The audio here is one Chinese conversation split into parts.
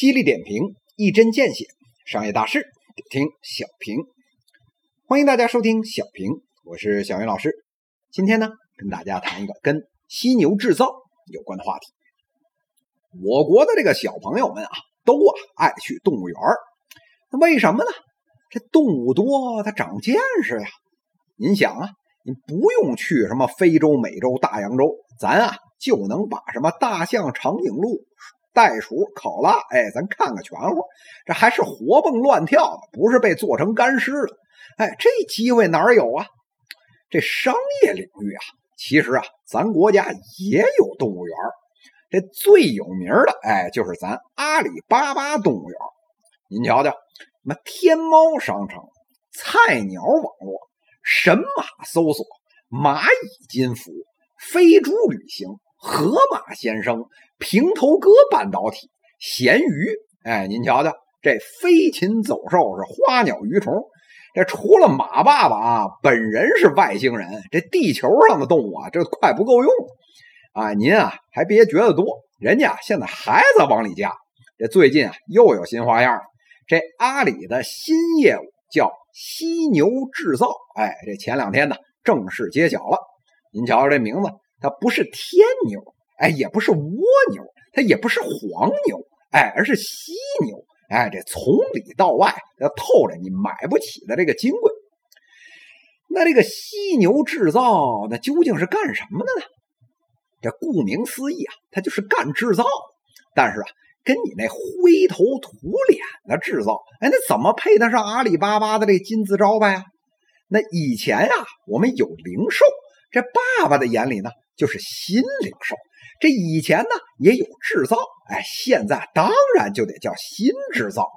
犀利点评，一针见血，商业大事得听小平。欢迎大家收听小平，我是小云老师。今天呢，跟大家谈一个跟犀牛制造有关的话题。我国的这个小朋友们啊，都啊爱去动物园那为什么呢？这动物多，它长见识呀。您想啊，你不用去什么非洲、美洲、大洋洲，咱啊就能把什么大象、长颈鹿。袋鼠、考拉，哎，咱看个全乎，这还是活蹦乱跳的，不是被做成干尸了。哎，这机会哪有啊？这商业领域啊，其实啊，咱国家也有动物园这最有名的，哎，就是咱阿里巴巴动物园您瞧瞧，什么天猫商城、菜鸟网络、神马搜索、蚂蚁金服、飞猪旅行。河马先生、平头哥半导体、咸鱼，哎，您瞧瞧，这飞禽走兽是花鸟鱼虫，这除了马爸爸啊，本人是外星人，这地球上的动物啊，这快不够用啊！您啊，还别觉得多，人家现在还在往里加。这最近啊，又有新花样。这阿里的新业务叫犀牛制造，哎，这前两天呢，正式揭晓了。您瞧瞧这名字。它不是天牛，哎，也不是蜗牛，它也不是黄牛，哎，而是犀牛，哎，这从里到外要透着你买不起的这个金贵。那这个犀牛制造，那究竟是干什么的呢？这顾名思义啊，它就是干制造。但是啊，跟你那灰头土脸的制造，哎，那怎么配得上阿里巴巴的这金字招牌啊？那以前啊，我们有零售，这爸爸的眼里呢？就是新零售，这以前呢也有制造，哎，现在当然就得叫新制造。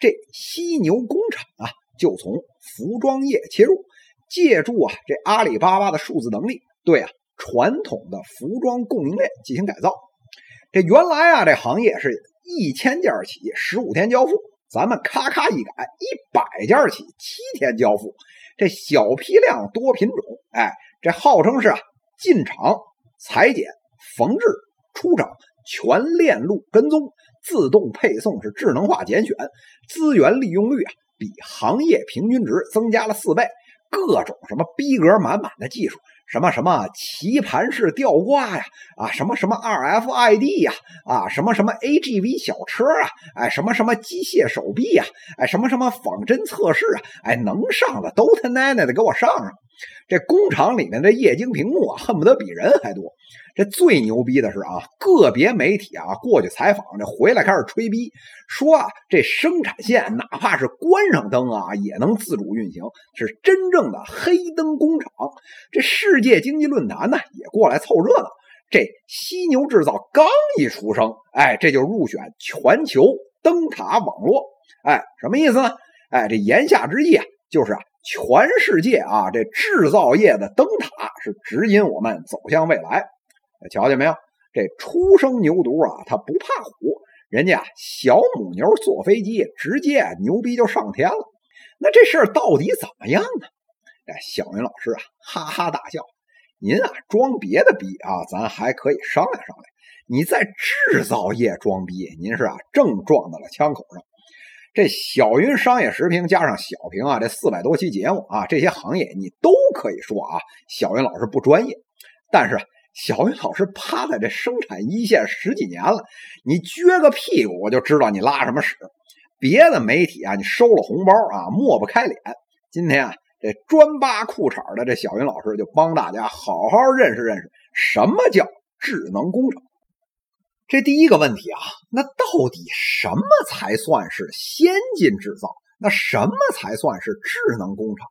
这犀牛工厂啊，就从服装业切入，借助啊这阿里巴巴的数字能力，对啊传统的服装供应链进行改造。这原来啊这行业是一千件起，十五天交付，咱们咔咔一改，一百件起，七天交付。这小批量多品种，哎，这号称是啊。进厂、裁剪、缝制、出厂，全链路跟踪，自动配送是智能化拣选，资源利用率啊比行业平均值增加了四倍，各种什么逼格满满的技术，什么什么棋盘式吊挂呀，啊什么什么 RFID 呀，啊什么什么 AGV 小车啊，哎什么什么机械手臂呀，哎什么什么仿真测试啊，哎能上的都他奶奶的给我上上。这工厂里面的液晶屏幕啊，恨不得比人还多。这最牛逼的是啊，个别媒体啊过去采访，这回来开始吹逼，说啊这生产线哪怕是关上灯啊也能自主运行，是真正的黑灯工厂。这世界经济论坛呢也过来凑热闹。这犀牛制造刚一出生，哎，这就入选全球灯塔网络。哎，什么意思呢？哎，这言下之意啊，就是啊。全世界啊，这制造业的灯塔是指引我们走向未来。瞧见没有？这初生牛犊啊，它不怕虎。人家小母牛坐飞机，直接牛逼就上天了。那这事儿到底怎么样呢？哎，小云老师啊，哈哈大笑。您啊，装别的逼啊，咱还可以商量商量。你在制造业装逼，您是啊，正撞到了枪口上。这小云商业时评加上小平啊，这四百多期节目啊，这些行业你都可以说啊，小云老师不专业。但是小云老师趴在这生产一线十几年了，你撅个屁股我就知道你拉什么屎。别的媒体啊，你收了红包啊，抹不开脸。今天啊，这专扒裤衩的这小云老师就帮大家好好认识认识什么叫智能工厂。这第一个问题啊，那到底什么才算是先进制造？那什么才算是智能工厂？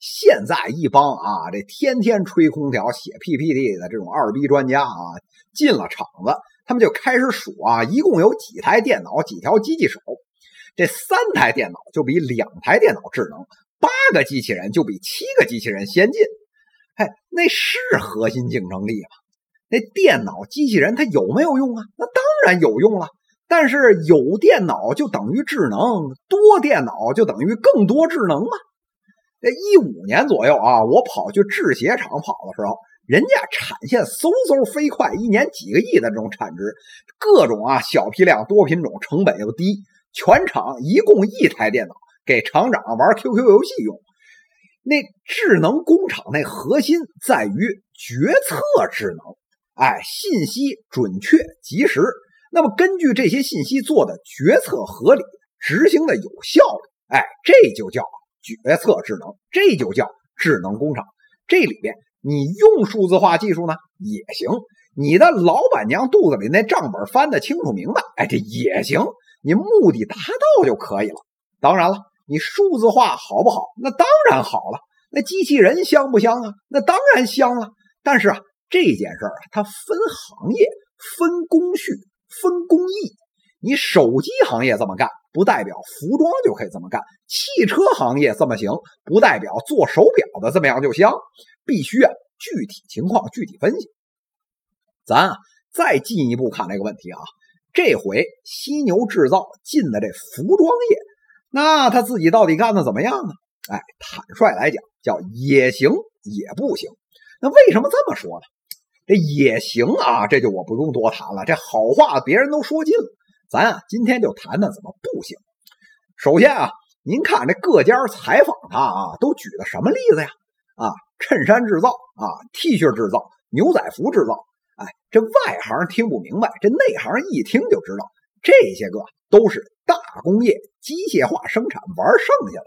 现在一帮啊，这天天吹空调、写 PPT 的这种二逼专家啊，进了厂子，他们就开始数啊，一共有几台电脑、几条机器手？这三台电脑就比两台电脑智能，八个机器人就比七个机器人先进。哎，那是核心竞争力吗？那电脑机器人它有没有用啊？那当然有用了。但是有电脑就等于智能，多电脑就等于更多智能吗？这一五年左右啊，我跑去制鞋厂跑的时候，人家产线嗖嗖飞快，一年几个亿的这种产值，各种啊小批量多品种，成本又低，全厂一共一台电脑，给厂长玩 QQ 游戏用。那智能工厂那核心在于决策智能，哎，信息准确及时。那么根据这些信息做的决策合理，执行的有效率，哎，这就叫决策智能，这就叫智能工厂。这里边你用数字化技术呢也行，你的老板娘肚子里那账本翻得清楚明白，哎，这也行，你目的达到就可以了。当然了，你数字化好不好？那当然好了。那机器人香不香啊？那当然香了。但是啊，这件事儿啊，它分行业、分工序。分工艺，你手机行业这么干，不代表服装就可以这么干；汽车行业这么行，不代表做手表的这么样就香。必须啊，具体情况具体分析。咱啊，再进一步看这个问题啊，这回犀牛制造进的这服装业，那他自己到底干的怎么样呢？哎，坦率来讲，叫也行也不行。那为什么这么说呢？这也行啊，这就我不用多谈了。这好话别人都说尽了，咱啊今天就谈谈怎么不行。首先啊，您看这各家采访他啊，都举的什么例子呀？啊，衬衫制造啊，T 恤制造，牛仔服制造。哎，这外行听不明白，这内行一听就知道，这些个都是大工业机械化生产玩剩下的。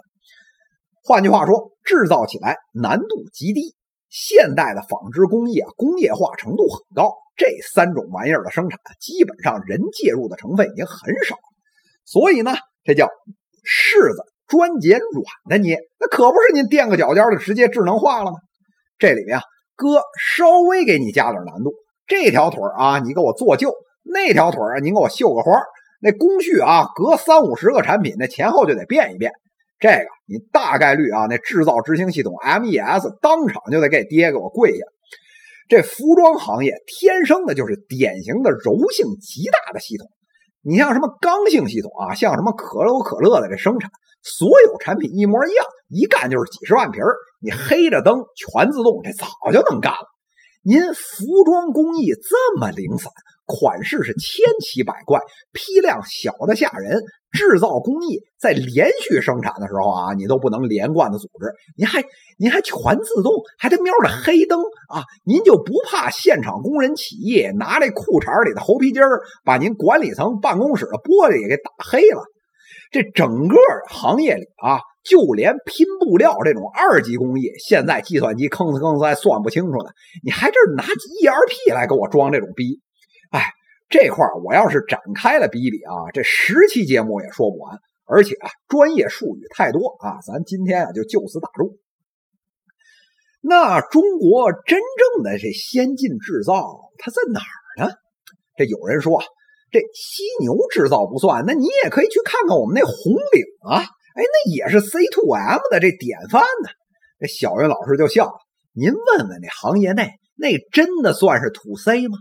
换句话说，制造起来难度极低。现代的纺织工业，工业化程度很高。这三种玩意儿的生产，基本上人介入的成分已经很少，所以呢，这叫柿子专捡软的捏。那可不是您垫个脚尖就直接智能化了吗？这里面啊，哥稍微给你加点难度。这条腿啊，你给我做旧；那条腿啊，您给我绣个花。那工序啊，隔三五十个产品，那前后就得变一变。这个你大概率啊，那制造执行系统 MES 当场就得给爹给我跪下。这服装行业天生的就是典型的柔性极大的系统。你像什么刚性系统啊，像什么可口可乐的这生产，所有产品一模一样，一干就是几十万瓶你黑着灯全自动，这早就能干了。您服装工艺这么零散，款式是千奇百怪，批量小的吓人。制造工艺在连续生产的时候啊，你都不能连贯的组织，您还您还全自动，还得瞄着黑灯啊，您就不怕现场工人起义拿这裤衩里的猴皮筋儿把您管理层办公室的玻璃也给打黑了？这整个行业里啊，就连拼布料这种二级工艺，现在计算机吭哧吭哧还算不清楚呢，你还这拿 ERP 来给我装这种逼？哎。这块我要是展开了比比啊，这十期节目也说不完，而且啊，专业术语太多啊，咱今天啊就就此打住。那中国真正的这先进制造它在哪儿呢？这有人说这犀牛制造不算，那你也可以去看看我们那红岭啊，哎，那也是 C to M 的这典范呢。这小云老师就笑了，您问问那行业内，那真的算是土 C 吗？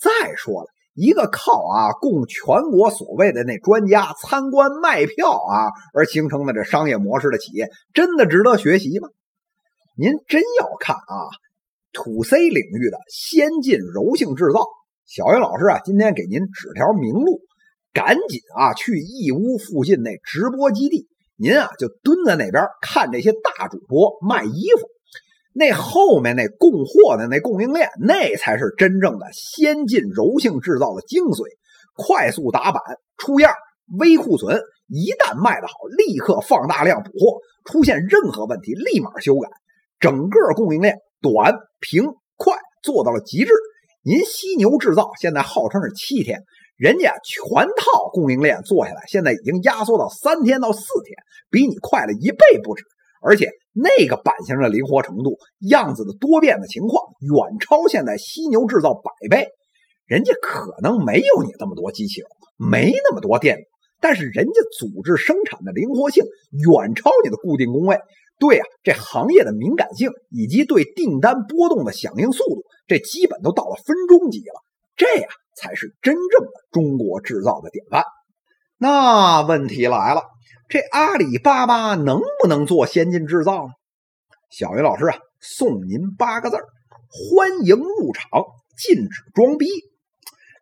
再说了。一个靠啊供全国所谓的那专家参观卖票啊而形成的这商业模式的企业，真的值得学习吗？您真要看啊土 C 领域的先进柔性制造，小云老师啊今天给您指条明路，赶紧啊去义乌附近那直播基地，您啊就蹲在那边看这些大主播卖衣服。那后面那供货的那供应链，那才是真正的先进柔性制造的精髓。快速打板出样，微库存，一旦卖得好，立刻放大量补货。出现任何问题，立马修改。整个供应链短、平、快，做到了极致。您犀牛制造现在号称是七天，人家全套供应链做下来，现在已经压缩到三天到四天，比你快了一倍不止。而且那个版型的灵活程度、样子的多变的情况，远超现在犀牛制造百倍。人家可能没有你那么多机器人，没那么多电脑，但是人家组织生产的灵活性远超你的固定工位。对呀，这行业的敏感性以及对订单波动的响应速度，这基本都到了分钟级了。这呀，才是真正的中国制造的典范。那问题来了。这阿里巴巴能不能做先进制造呢？小云老师啊，送您八个字儿：欢迎入场，禁止装逼。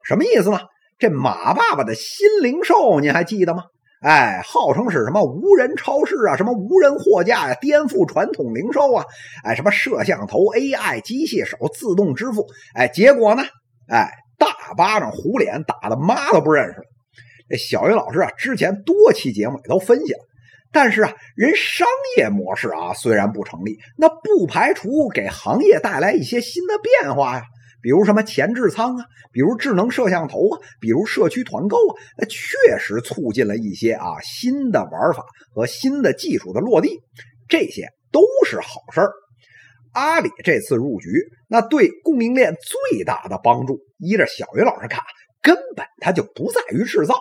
什么意思呢？这马爸爸的新零售您还记得吗？哎，号称是什么无人超市啊，什么无人货架呀，颠覆传统零售啊，哎，什么摄像头、AI、机械手、自动支付，哎，结果呢，哎，大巴掌糊脸，打的妈都不认识了。这小云老师啊，之前多期节目也都分析了，但是啊，人商业模式啊虽然不成立，那不排除给行业带来一些新的变化呀。比如什么前置仓啊，比如智能摄像头啊，比如社区团购啊，那确实促进了一些啊新的玩法和新的技术的落地，这些都是好事儿。阿里这次入局，那对供应链最大的帮助，依着小云老师看，根本它就不在于制造，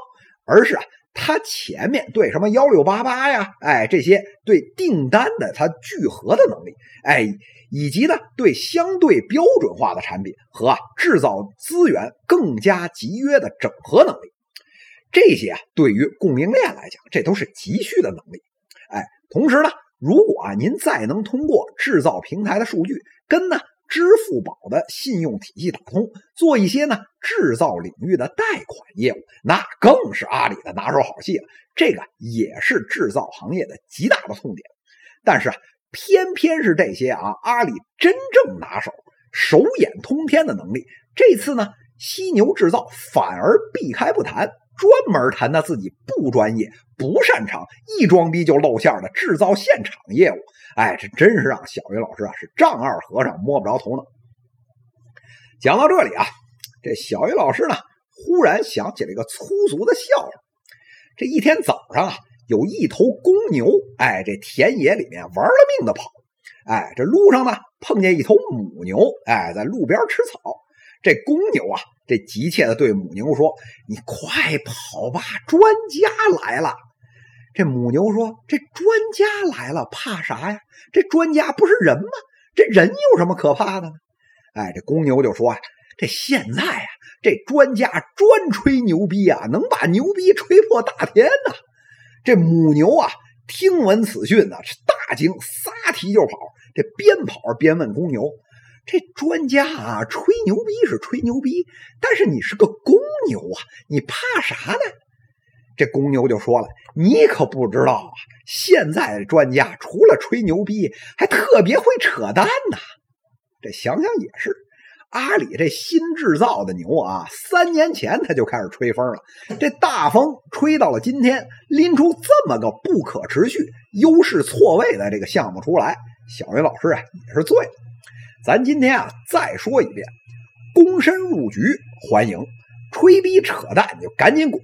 而是啊，它前面对什么幺六八八呀，哎，这些对订单的它聚合的能力，哎。以及呢，对相对标准化的产品和制造资源更加集约的整合能力，这些啊对于供应链来讲，这都是急需的能力。哎，同时呢，如果啊您再能通过制造平台的数据跟呢支付宝的信用体系打通，做一些呢制造领域的贷款业务，那更是阿里的拿手好戏了。这个也是制造行业的极大的痛点。但是啊。偏偏是这些啊，阿里真正拿手、手眼通天的能力。这次呢，犀牛制造反而避开不谈，专门谈他自己不专业、不擅长、一装逼就露馅的制造现场业务。哎，这真是让小云老师啊是丈二和尚摸不着头脑。讲到这里啊，这小云老师呢忽然想起了一个粗俗的笑话。这一天早上啊。有一头公牛，哎，这田野里面玩了命的跑，哎，这路上呢碰见一头母牛，哎，在路边吃草。这公牛啊，这急切的对母牛说：“你快跑吧，专家来了。”这母牛说：“这专家来了，怕啥呀？这专家不是人吗？这人有什么可怕的呢？”哎，这公牛就说：“啊，这现在啊，这专家专吹牛逼啊，能把牛逼吹破大天呐。”这母牛啊，听闻此讯呢，是大惊，撒蹄就跑。这边跑边问公牛：“这专家啊，吹牛逼是吹牛逼，但是你是个公牛啊，你怕啥呢？”这公牛就说了：“你可不知道啊，现在的专家除了吹牛逼，还特别会扯淡呢。”这想想也是。阿里这新制造的牛啊，三年前他就开始吹风了，这大风吹到了今天，拎出这么个不可持续、优势错位的这个项目出来，小云老师啊也是醉了。咱今天啊再说一遍，躬身入局欢迎，吹逼扯淡你就赶紧滚。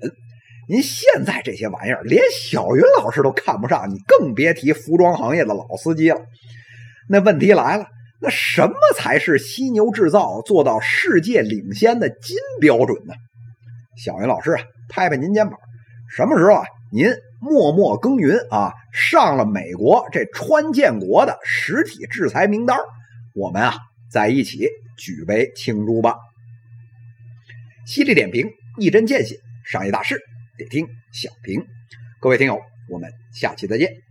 您现在这些玩意儿连小云老师都看不上，你更别提服装行业的老司机了。那问题来了。那什么才是犀牛制造做到世界领先的金标准呢？小云老师啊，拍拍您肩膀，什么时候啊，您默默耕耘啊，上了美国这川建国的实体制裁名单，我们啊在一起举杯庆祝吧。犀利点评，一针见血，商业大事得听小平。各位听友，我们下期再见。